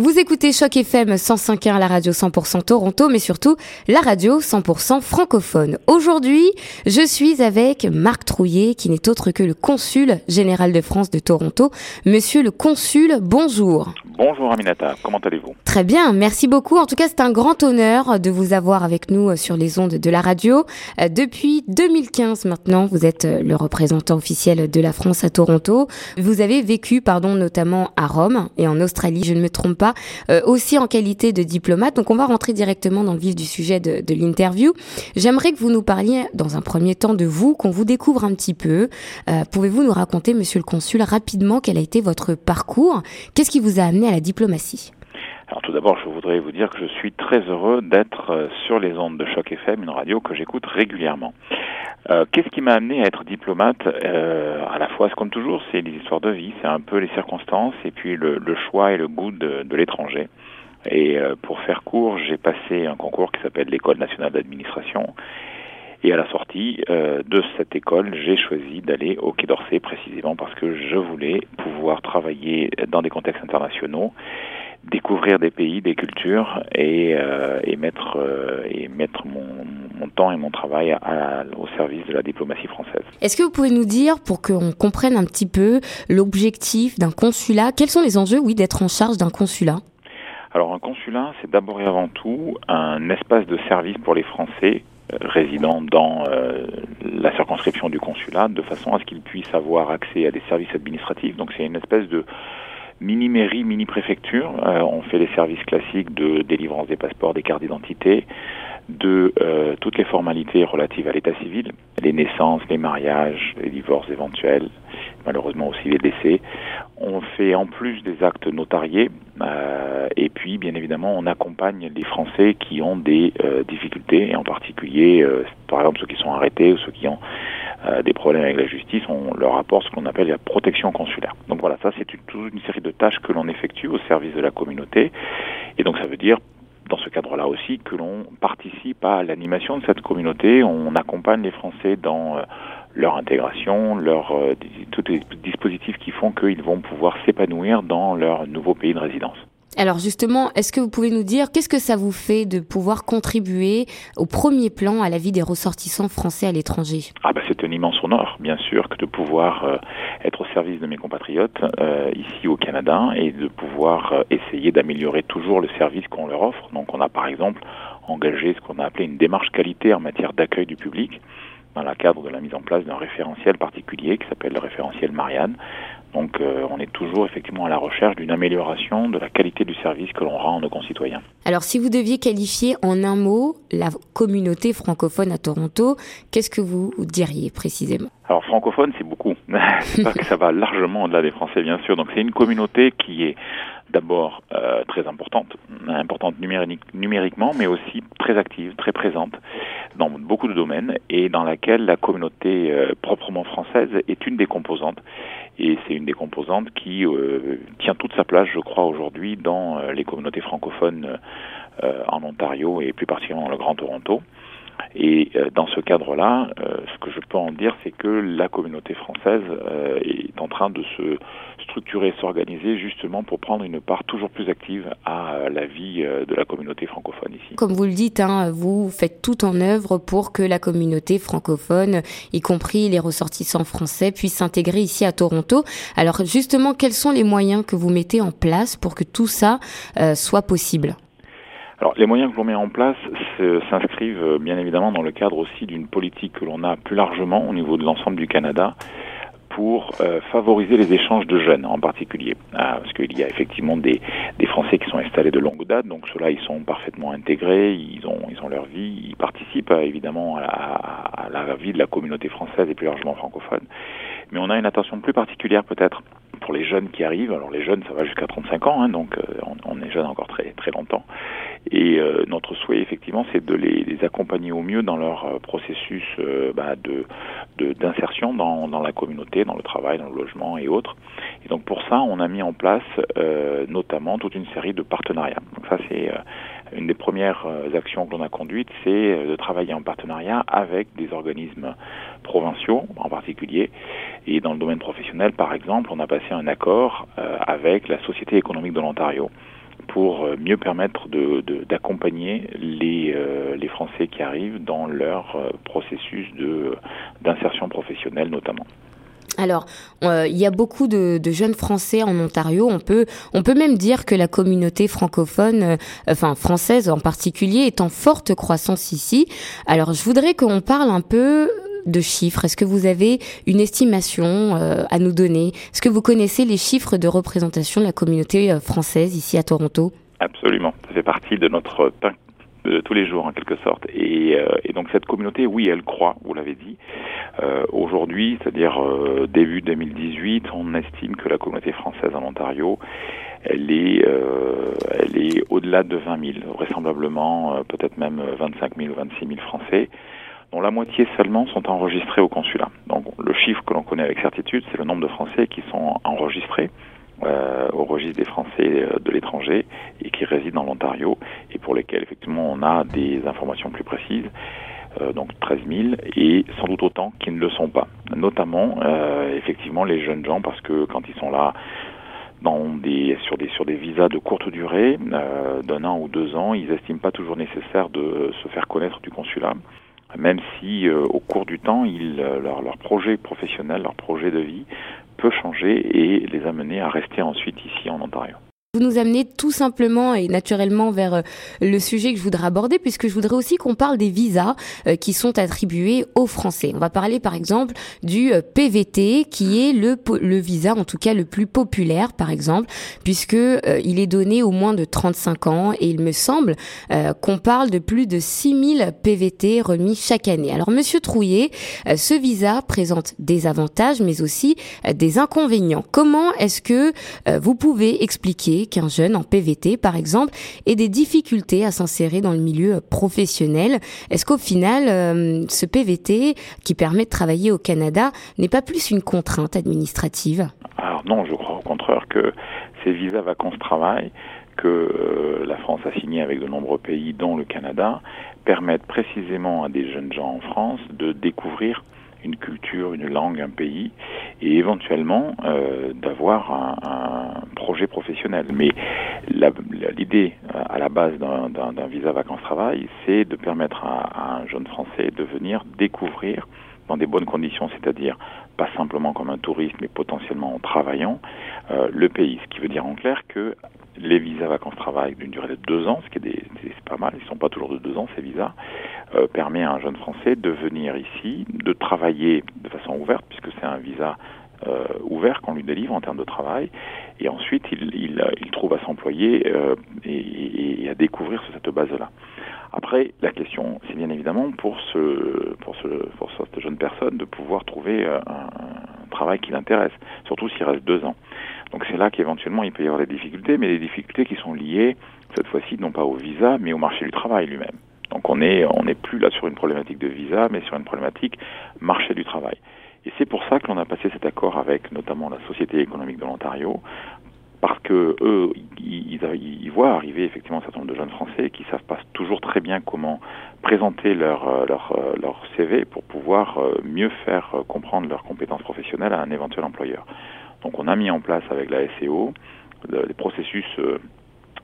Vous écoutez Choc FM 105.1 la radio 100% Toronto, mais surtout la radio 100% francophone. Aujourd'hui, je suis avec Marc Trouillet, qui n'est autre que le consul général de France de Toronto. Monsieur le consul, bonjour. Bonjour Aminata, comment allez-vous? Très bien, merci beaucoup. En tout cas, c'est un grand honneur de vous avoir avec nous euh, sur les ondes de la radio. Euh, depuis 2015 maintenant, vous êtes euh, le représentant officiel de la France à Toronto. Vous avez vécu, pardon, notamment à Rome et en Australie, je ne me trompe pas, aussi en qualité de diplomate. Donc on va rentrer directement dans le vif du sujet de, l'interview. J'aimerais que vous nous parliez dans un premier temps de vous, qu'on vous découvre un petit peu. Pouvez-vous nous raconter, monsieur le consul, rapidement quel a été votre parcours? Qu'est-ce qui vous a amené à la diplomatie? Alors tout d'abord, je voudrais vous dire que je suis très heureux d'être euh, sur les ondes de Choc FM, une radio que j'écoute régulièrement. Euh, Qu'est-ce qui m'a amené à être diplomate euh, À la fois, comme toujours, c'est des histoires de vie, c'est un peu les circonstances et puis le, le choix et le goût de, de l'étranger. Et euh, pour faire court, j'ai passé un concours qui s'appelle l'École nationale d'administration. Et à la sortie euh, de cette école, j'ai choisi d'aller au Quai d'Orsay précisément parce que je voulais pouvoir travailler dans des contextes internationaux découvrir des pays, des cultures et, euh, et mettre, euh, et mettre mon, mon, temps et mon travail à, au service de la diplomatie française. Est-ce que vous pouvez nous dire, pour qu'on comprenne un petit peu l'objectif d'un consulat, quels sont les enjeux, oui, d'être en charge d'un consulat? Alors un consulat, c'est d'abord et avant tout un espace de service pour les Français euh, résidant dans euh, la circonscription du consulat, de façon à ce qu'ils puissent avoir accès à des services administratifs. Donc c'est une espèce de mini-mairie, mini-préfecture. Euh, on fait les services classiques de délivrance des passeports, des cartes d'identité, de euh, toutes les formalités relatives à l'état civil, les naissances, les mariages, les divorces éventuels, malheureusement aussi les décès. On fait en plus des actes notariés euh, et puis bien évidemment on accompagne les Français qui ont des euh, difficultés et en particulier euh, par exemple ceux qui sont arrêtés ou ceux qui ont euh, des problèmes avec la justice, on leur apporte ce qu'on appelle la protection consulaire. Donc voilà, ça c'est toute une série de tâches que l'on effectue au service de la communauté et donc ça veut dire dans ce cadre-là aussi que l'on participe à l'animation de cette communauté, on accompagne les Français dans euh, leur intégration, leur, euh, tous les dispositifs qui font qu'ils vont pouvoir s'épanouir dans leur nouveau pays de résidence. Alors justement, est-ce que vous pouvez nous dire qu'est-ce que ça vous fait de pouvoir contribuer au premier plan à la vie des ressortissants français à l'étranger? Ah bah c'est un immense honneur, bien sûr, que de pouvoir euh, être au service de mes compatriotes euh, ici au Canada et de pouvoir euh, essayer d'améliorer toujours le service qu'on leur offre. Donc on a par exemple engagé ce qu'on a appelé une démarche qualité en matière d'accueil du public dans le cadre de la mise en place d'un référentiel particulier qui s'appelle le référentiel Marianne. Donc euh, on est toujours effectivement à la recherche d'une amélioration de la qualité du service que l'on rend à nos concitoyens. Alors si vous deviez qualifier en un mot la communauté francophone à Toronto, qu'est-ce que vous diriez précisément? Alors francophone, c'est beaucoup. c'est pas que ça va largement au-delà des Français, bien sûr. Donc c'est une communauté qui est d'abord euh, très importante, importante numérique, numériquement, mais aussi très active, très présente dans beaucoup de domaines et dans laquelle la communauté euh, proprement française est une des composantes. Et c'est une des composantes qui euh, tient toute sa place, je crois, aujourd'hui dans les communautés francophones en Ontario et plus particulièrement dans le Grand Toronto. Et euh, dans ce cadre-là, euh, ce que je peux en dire, c'est que la communauté française euh, est en train de se structurer, s'organiser justement pour prendre une part toujours plus active à la vie de la communauté francophone ici. Comme vous le dites, hein, vous faites tout en œuvre pour que la communauté francophone, y compris les ressortissants français, puisse s'intégrer ici à Toronto. Alors justement, quels sont les moyens que vous mettez en place pour que tout ça soit possible? Alors, les moyens que l'on met en place s'inscrivent bien évidemment dans le cadre aussi d'une politique que l'on a plus largement au niveau de l'ensemble du Canada pour euh, favoriser les échanges de jeunes en particulier. Ah, parce qu'il y a effectivement des, Français qui sont installés de longue date, donc ceux-là, ils sont parfaitement intégrés, ils ont, ils ont leur vie, ils participent euh, évidemment à la, à la vie de la communauté française et plus largement francophone. Mais on a une attention plus particulière peut-être pour les jeunes qui arrivent. Alors les jeunes, ça va jusqu'à 35 ans, hein, donc euh, on, on, est jeune encore très très longtemps. Et euh, notre souhait, effectivement, c'est de les, les, accompagner au mieux dans leur euh, processus euh, bah, de d'insertion dans, dans la communauté, dans le travail, dans le logement et autres. Et donc pour ça, on a mis en place euh, notamment toute une série de partenariats. Donc ça, c'est euh, une des premières actions que l'on a conduites, c'est de travailler en partenariat avec des organismes provinciaux en particulier. Et dans le domaine professionnel, par exemple, on a passé un accord avec la Société économique de l'Ontario pour mieux permettre d'accompagner les, les Français qui arrivent dans leur processus d'insertion professionnelle notamment. Alors, euh, il y a beaucoup de, jeunes Français en Ontario. On peut, on peut même dire que la communauté francophone, euh, enfin française en particulier, est en forte croissance ici. Alors, je voudrais qu'on parle un peu de chiffres? Est-ce que vous avez une estimation euh, à nous donner? Est-ce que vous connaissez les chiffres de représentation de la communauté française ici à Toronto? Absolument. Ça fait partie de notre pain de tous les jours en quelque sorte. Et, euh, donc cette communauté, oui, elle croît, vous l'avez dit. Euh, Aujourd'hui, c'est-à-dire euh, début 2018, on estime que la communauté française en Ontario, elle est, euh, elle est au-delà de 20 000, vraisemblablement euh, peut-être même 25 000 ou 26 000 Français dont la moitié seulement sont enregistrés au consulat. Donc le chiffre que l'on connaît avec certitude, c'est le nombre de Français qui sont enregistrés euh, au registre des Français euh, de l'étranger et qui résident dans l'Ontario et pour lesquels effectivement on a des informations plus précises. Euh, donc 13 000 et sans doute autant qui ne le sont pas. Notamment euh, effectivement les jeunes gens parce que quand ils sont là dans des, sur, des, sur des visas de courte durée, euh, d'un an ou deux ans, ils estiment pas toujours nécessaire de se faire connaître du consulat même si euh, au cours du temps, ils, leur, leur, projet professionnel, leur projet de vie peut changer et les amener à rester ensuite ici en Ontario. Vous nous amenez tout simplement et naturellement vers euh, le sujet que je voudrais aborder, puisque je voudrais aussi qu'on parle des visas euh, qui sont attribués aux Français. On va parler par exemple du euh, PVT, qui est le, le visa en tout cas le plus populaire, par exemple, puisque il est donné au moins de 35 ans et il me semble qu'on parle de plus de 6000 PVT remis chaque année. Alors Monsieur Trouillet, ce visa présente des avantages mais aussi des inconvénients. Comment est-ce que vous pouvez expliquer qu'un jeune en PVT, par exemple, ait des difficultés à s'insérer dans le milieu professionnel. Est-ce qu'au final, euh, ce PVT qui permet de travailler au Canada n'est pas plus une contrainte administrative? Alors non, je crois au contraire que ces visas vacances-travail que euh, la France a signé avec de nombreux pays, dont le Canada, permettent précisément à des jeunes gens en France de découvrir une culture, une langue, un pays, et éventuellement euh, d'avoir un, projet professionnel. Mais l'idée euh, à la base d'un visa vacances-travail, c'est de permettre à, un jeune Français de venir découvrir dans des bonnes conditions, c'est-à-dire pas simplement comme un touriste, mais potentiellement en travaillant, euh, le pays. Ce qui veut dire en clair que les visas vacances-travail d'une durée de deux ans, ce qui est, pas mal, ils sont pas toujours de deux ans ces visas, euh, permet à un jeune Français de venir ici, de travailler de façon ouverte, puisque c'est un visa euh, ouvert qu'on lui délivre en termes de travail, et ensuite il, il trouve à s'employer euh, et, à découvrir sur cette base-là. Après, la question, c'est bien évidemment pour ce, pour ce, pour cette jeune personne de pouvoir trouver un, travail qui l'intéresse, surtout s'il reste deux ans. Donc c'est là qu'éventuellement il peut y avoir des difficultés, mais des difficultés qui sont liées cette fois-ci non pas au visa, mais au marché du travail lui-même. Donc on est on n'est plus là sur une problématique de visa, mais sur une problématique marché du travail. Et c'est pour ça que l'on a passé cet accord avec notamment la Société économique de l'Ontario, parce que eux, ils, ils, voient arriver effectivement un certain nombre de jeunes Français qui savent pas toujours très bien comment présenter leur leur, leur CV pour pouvoir euh, mieux faire comprendre leurs compétences professionnelles à un éventuel employeur. Donc on a mis en place avec la SEO des processus euh,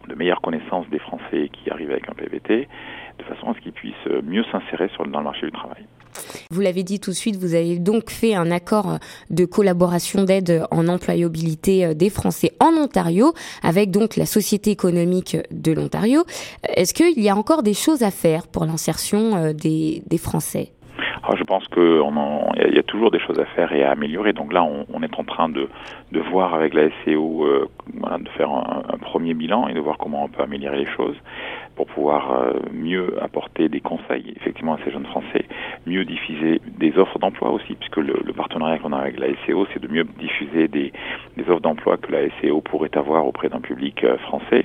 de meilleure connaissance des Français qui arrivent avec un PVT, de façon à ce qu'ils puissent mieux s'insérer dans le marché du travail. Vous l'avez dit tout de suite, vous avez donc fait un accord de collaboration d'aide en employabilité euh, des Français en Ontario avec donc la Société économique de l'Ontario. Est-ce qu'il y a encore des choses à faire pour l'insertion euh, des, Français? Je pense qu'il y, a toujours des choses à faire et à améliorer. Donc là, on, est en train de, voir avec la SEO, euh, de faire un, premier bilan et de voir comment on peut améliorer les choses pour pouvoir euh, mieux apporter des conseils effectivement à ces jeunes Français, mieux diffuser des offres d'emploi aussi, puisque le, le partenariat qu'on a avec la SEO, c'est de mieux diffuser des, des offres d'emploi que la SEO pourrait avoir auprès d'un public euh, français.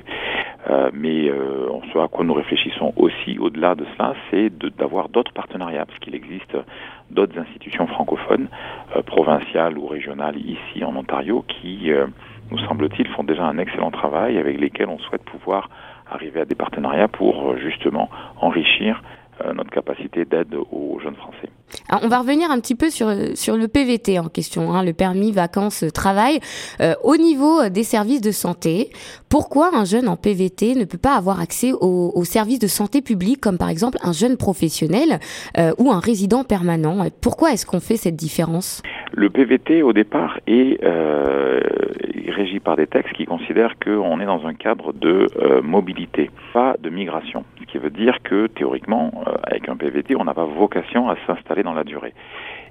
Euh, mais euh, ce à quoi nous réfléchissons aussi au-delà de cela, c'est d'avoir d'autres partenariats, parce qu'il existe d'autres institutions francophones, euh, provinciales ou régionales ici en Ontario, qui, euh, nous semble-t-il, font déjà un excellent travail avec lesquels on souhaite pouvoir arriver à des partenariats pour justement enrichir notre capacité d'aide aux jeunes Français. on va revenir un petit peu sur, sur le PVT en question, hein, le permis vacances travail. au niveau des services de santé, pourquoi un jeune en PVT ne peut pas avoir accès aux, aux services de santé publique, comme par exemple un jeune professionnel ou un résident permanent? Pourquoi est-ce qu'on fait cette différence? Le PVT, au départ, est par des textes qui considèrent qu'on est dans un cadre de mobilité, pas de migration. Ce qui veut dire que théoriquement, euh, avec un PVT, on n'a pas vocation à s'installer dans la durée.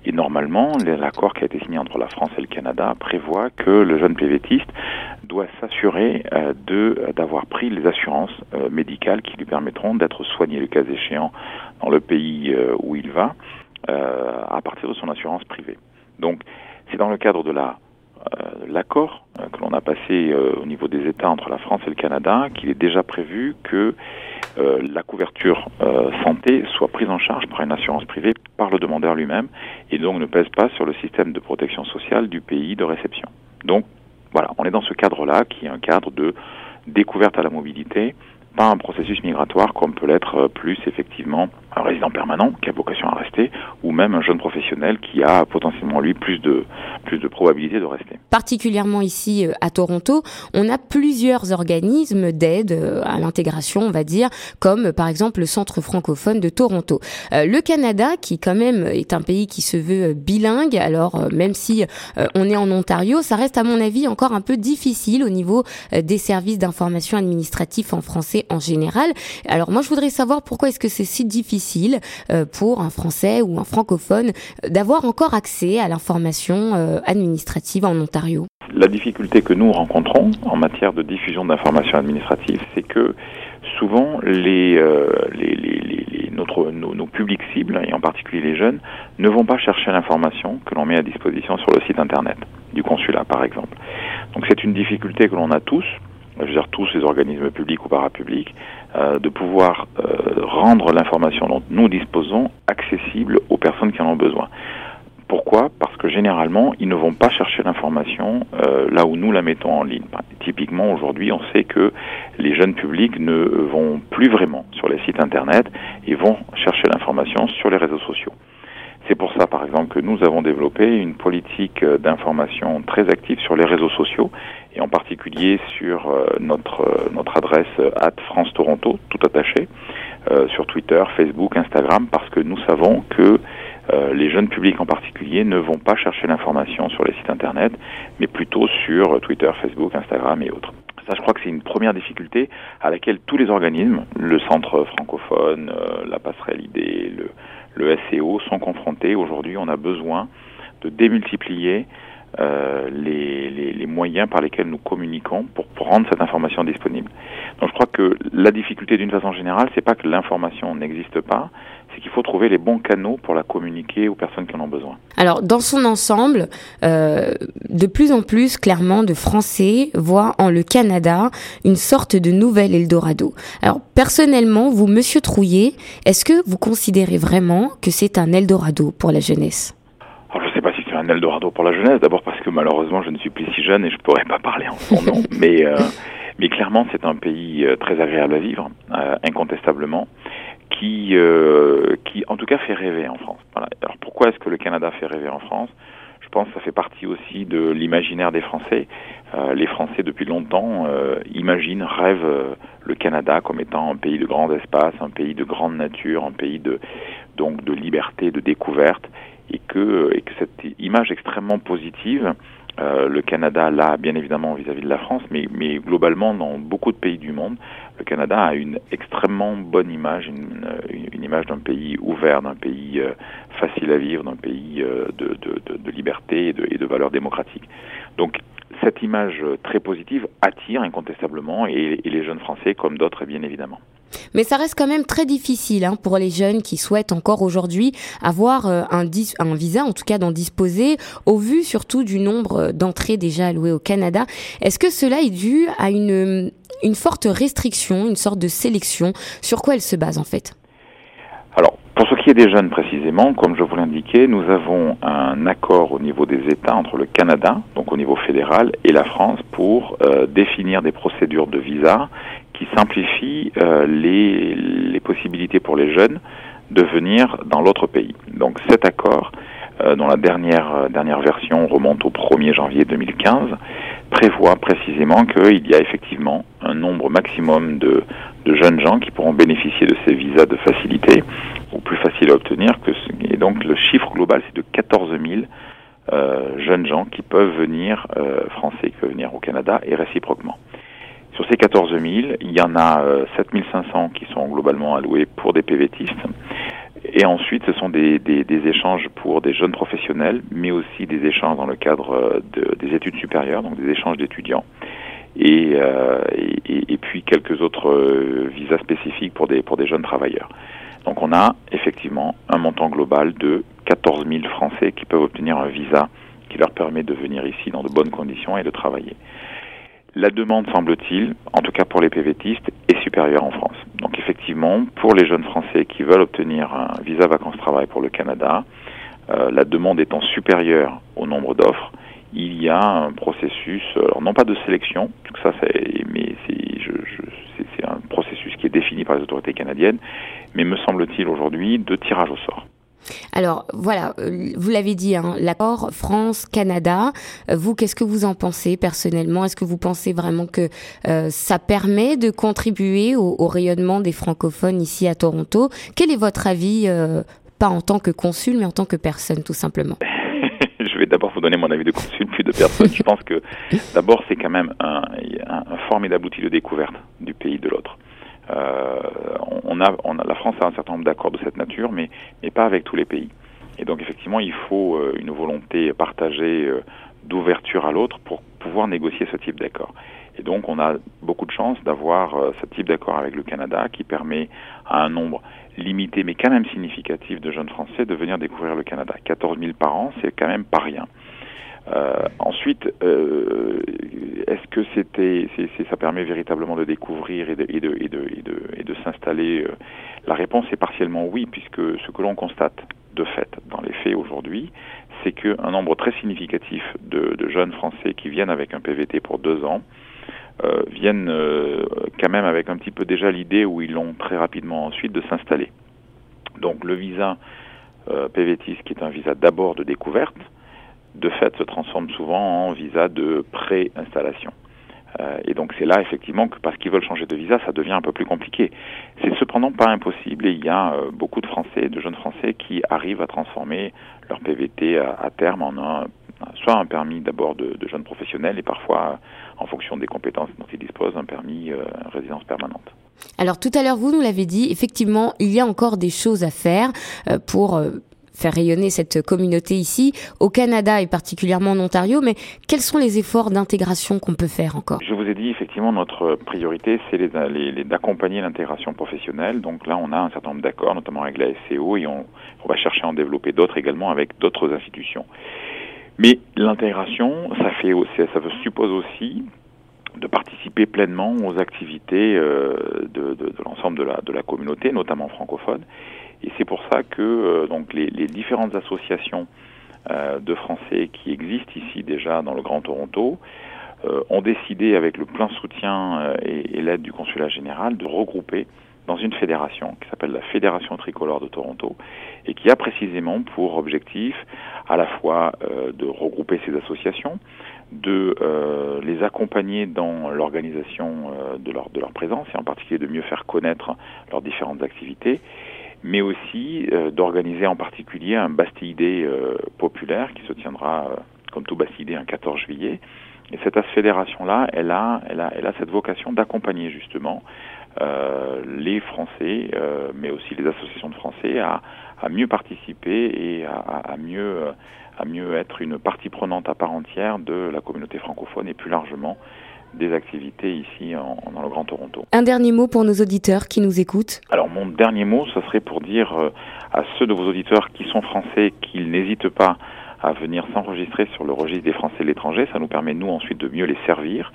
Et normalement, l'accord qui a été signé entre la France et le Canada prévoit que le jeune PVTiste doit s'assurer euh, d'avoir pris les assurances euh, médicales qui lui permettront d'être soigné le cas échéant dans le pays où il va à partir de son assurance privée. Donc, c'est dans le cadre de la l'accord que l'on a passé au niveau des États entre la France et le Canada qu'il est déjà prévu que euh, la couverture euh, santé soit prise en charge par une assurance privée par le demandeur lui-même et donc ne pèse pas sur le système de protection sociale du pays de réception. Donc voilà, on est dans ce cadre-là qui est un cadre de découverte à la mobilité, pas un processus migratoire comme peut l'être euh, plus effectivement un résident permanent qui a vocation à rester, ou même un jeune professionnel qui a potentiellement lui plus de plus de probabilité de rester. Particulièrement ici euh, à Toronto, on a plusieurs organismes d'aide euh, à l'intégration, on va dire, comme par exemple le Centre francophone de Toronto. Euh, le Canada, qui quand même est un pays qui se veut bilingue, alors même si on est en Ontario, ça reste à mon avis encore un peu difficile au niveau des services d'information administratif en français en général. Alors moi je voudrais savoir pourquoi est-ce que c'est si difficile euh, pour un Français ou un francophone euh, d'avoir encore accès à l'information euh, administrative en Ontario La difficulté que nous rencontrons en matière de diffusion d'informations administratives, c'est que souvent notre, nos, nos, publics cibles, et en particulier les jeunes, ne vont pas chercher l'information que l'on met à disposition sur le site Internet du consulat, par exemple. Donc c'est une difficulté que l'on a tous, je veux dire tous les organismes publics ou parapublics, de pouvoir euh, rendre l'information dont nous disposons accessible aux personnes qui en ont besoin. Pourquoi? Parce que généralement, ils ne vont pas chercher l'information euh, là où nous la mettons en ligne. Typiquement, aujourd'hui, on sait que les jeunes publics ne vont plus vraiment sur les sites Internet et vont chercher l'information sur les réseaux sociaux. C'est pour ça, par exemple, que nous avons développé une politique d'information très active sur les réseaux sociaux et en particulier sur euh, notre, euh, notre adresse euh, at France Toronto, tout attaché, sur Twitter, Facebook, Instagram, parce que nous savons que les jeunes publics en particulier ne vont pas chercher l'information sur les sites Internet, mais plutôt sur Twitter, Facebook, Instagram et autres. Ça, je crois que c'est une première difficulté à laquelle tous les organismes, le Centre francophone, la Passerelle ID, le, le SEO, sont confrontés. Aujourd'hui, on a besoin de démultiplier euh, les, moyens par lesquels nous communiquons pour, rendre cette information disponible. Donc je crois que la difficulté d'une façon générale, c'est pas que l'information n'existe pas, c'est qu'il faut trouver les bons canaux pour la communiquer aux personnes qui en ont besoin. Alors dans son ensemble, euh, de plus en plus clairement de Français voient en le Canada une sorte de nouvel Eldorado. Alors personnellement, vous, Monsieur Trouillet, est-ce que vous considérez vraiment que c'est un Eldorado pour la jeunesse? Un Eldorado pour la jeunesse. D'abord parce que malheureusement je ne suis plus si jeune et je pourrais pas parler en son nom. mais, euh, mais clairement c'est un pays euh, très agréable à vivre, euh, incontestablement, qui, qui en tout cas fait rêver en France. Voilà. Alors pourquoi est-ce que le Canada fait rêver en France? Je pense que ça fait partie aussi de l'imaginaire des Français. les Français depuis longtemps imaginent, rêvent le Canada comme étant un pays de grand espace, un pays de grande nature, un pays de donc de liberté, de découverte et que, et que cette image extrêmement positive, euh, le Canada l'a bien évidemment vis-à-vis de la France, mais, globalement dans beaucoup de pays du monde, le Canada a une extrêmement bonne image, une, image d'un pays ouvert, d'un pays euh, facile à vivre, d'un pays euh, de, liberté et de, valeurs démocratiques. Donc cette image très positive attire incontestablement et les jeunes Français comme d'autres bien évidemment. Mais ça reste quand même très difficile hein, pour les jeunes qui souhaitent encore aujourd'hui avoir euh, un, visa, en tout cas d'en disposer, au vu surtout du nombre euh, d'entrées déjà allouées au Canada. Est-ce que cela est dû à une, une forte restriction, une sorte de sélection? Sur quoi elle se base en fait? Alors, pour ce qui est des jeunes précisément, comme je vous l'indiquais, nous avons un accord au niveau des États entre le Canada, donc au niveau fédéral, et la France pour euh, définir des procédures de visa qui simplifie euh, les, possibilités pour les jeunes de venir dans l'autre pays. Donc cet accord, euh, dont la dernière, euh, dernière version remonte au 1er janvier 2015, prévoit précisément qu'il y a effectivement un nombre maximum de, jeunes gens qui pourront bénéficier de ces visas de facilité, ou plus facile à obtenir, et donc le chiffre global c'est de 14 000 euh, jeunes gens qui peuvent venir, français qui peuvent venir au Canada, et réciproquement. Sur ces 14 000, il y en a 7 euh, 500 qui sont globalement alloués pour des PVTistes. Et ensuite, ce sont des, échanges pour des jeunes professionnels, mais aussi des échanges dans le cadre euh, de, des études supérieures, donc des échanges d'étudiants. Et, euh, puis quelques autres visas spécifiques pour des, pour des jeunes travailleurs. Donc on a effectivement un montant global de 14 000 Français qui peuvent obtenir un visa qui leur permet de venir ici dans de bonnes conditions et de travailler. La demande, semble-t-il, en tout cas pour les PVTistes, est supérieure en France. Donc effectivement, pour les jeunes Français qui veulent obtenir un visa vacances-travail pour le Canada, euh, la demande étant supérieure au nombre d'offres, il y a un processus, alors non pas de sélection, ça mais c'est, c'est un processus qui est défini par les autorités canadiennes, mais me semble-t-il aujourd'hui de tirage au sort. Alors voilà, euh, vous l'avez dit, hein, l'accord France-Canada. Euh, vous, qu'est-ce que vous en pensez personnellement? Est-ce que vous pensez vraiment que euh, ça permet de contribuer au, rayonnement des francophones ici à Toronto? Quel est votre avis, pas en tant que consul, mais en tant que personne, tout simplement? Je vais d'abord vous donner mon avis de consul, puis de personne. Je pense que d'abord, c'est quand même un, un formidable outil de découverte du pays de l'autre. Euh, on, a, la France a un certain nombre d'accords de cette nature, mais, mais pas avec tous les pays. Et donc effectivement, il faut euh, une volonté partagée euh, d'ouverture à l'autre pour pouvoir négocier ce type d'accord. Et donc on a beaucoup de chance d'avoir ce type d'accord avec le Canada qui permet à un nombre limité mais quand même significatif de jeunes Français de venir découvrir le Canada. 14 000 par an, c'est quand même pas rien. Euh, ensuite, euh, est-ce que c'était, ça permet véritablement de découvrir et de, et de, et de, et de, et de s'installer euh, La réponse est partiellement oui, puisque ce que l'on constate de fait dans les faits aujourd'hui, c'est qu'un nombre très significatif de, de, jeunes Français qui viennent avec un PVT pour deux ans euh, viennent euh, quand même avec un petit peu déjà l'idée où ils l'ont très rapidement ensuite de s'installer. Donc le visa euh, PVTIS, qui est un visa d'abord de découverte, de fait se transforme souvent en visa de pré-installation. Euh, et donc c'est là effectivement que parce qu'ils veulent changer de visa, ça devient un peu plus compliqué. C'est cependant pas impossible et il y a euh, beaucoup de Français, de jeunes Français qui arrivent à transformer leur PVT à, terme en un soit un permis d'abord de, de, jeunes professionnels et parfois, en fonction des compétences dont ils disposent, un permis euh, résidence permanente. Alors tout à l'heure, vous nous l'avez dit, effectivement, il y a encore des choses à faire euh, pour faire rayonner cette communauté ici, au Canada et particulièrement en Ontario, mais quels sont les efforts d'intégration qu'on peut faire encore? Je vous ai dit, effectivement, notre priorité, c'est d'accompagner l'intégration professionnelle. Donc là, on a un certain nombre d'accords, notamment avec la SCO, et on, va chercher à en développer d'autres également avec d'autres institutions. Mais l'intégration, ça, fait ça suppose aussi de participer pleinement aux activités euh, de, l'ensemble de la communauté, notamment francophone. Et c'est pour ça que euh, donc les, différentes associations euh, de Français qui existent ici déjà dans le Grand Toronto euh, ont décidé, avec le plein soutien et, l'aide du consulat général, de regrouper dans une fédération qui s'appelle la Fédération tricolore de Toronto et qui a précisément pour objectif à la fois de regrouper ces associations, de les accompagner dans l'organisation de, leur, de leur présence et en particulier de mieux faire connaître leurs différentes activités, mais aussi euh, d'organiser en particulier un Bastille Day euh, populaire qui se tiendra, euh, comme tout Bastille Day, un 14 juillet. Et cette fédération-là, elle a, elle, a, elle a cette vocation d'accompagner justement euh, les Français, euh, mais aussi les associations de Français, à, à mieux participer et à, à, mieux, à mieux être une partie prenante à part entière de la communauté francophone et plus largement des activités ici en, dans le Grand Toronto. Un dernier mot pour nos auditeurs qui nous écoutent Alors mon dernier mot, ce serait pour dire euh, à ceux de vos auditeurs qui sont français qu'ils n'hésitent pas à venir s'enregistrer sur le registre des Français de l'étranger. Ça nous permet, nous, ensuite de mieux les servir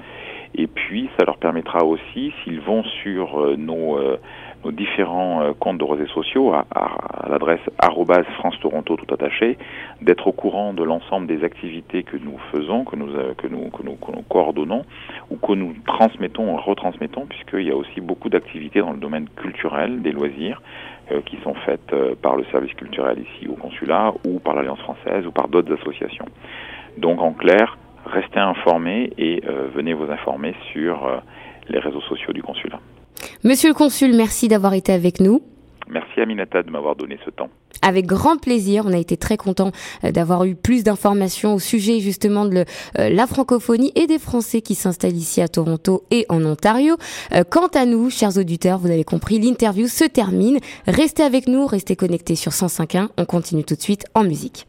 Et puis, ça leur permettra aussi, s'ils vont sur nos nos différents euh, comptes de réseaux sociaux à, l'adresse France Toronto tout attaché, d'être au courant de l'ensemble des activités que nous faisons, que nous, euh, que nous, que nous coordonnons ou que nous transmettons, retransmettons, puisqu'il y a aussi beaucoup d'activités dans le domaine culturel, des loisirs, euh, qui sont faites par le service culturel ici au consulat ou par l'Alliance française ou par d'autres associations. Donc en clair, restez informés et venez vous informer sur les réseaux sociaux du consulat. Monsieur le consul, merci d'avoir été avec nous. Merci Aminata de m'avoir donné ce temps. Avec grand plaisir, on a été très content euh, d'avoir eu plus d'informations au sujet justement de euh, la francophonie et des Français qui s'installent ici à Toronto et en Ontario. Euh, quant à nous, chers auditeurs, vous avez compris, l'interview se termine. Restez avec nous, restez connectés sur 105.1. On continue tout de suite en musique.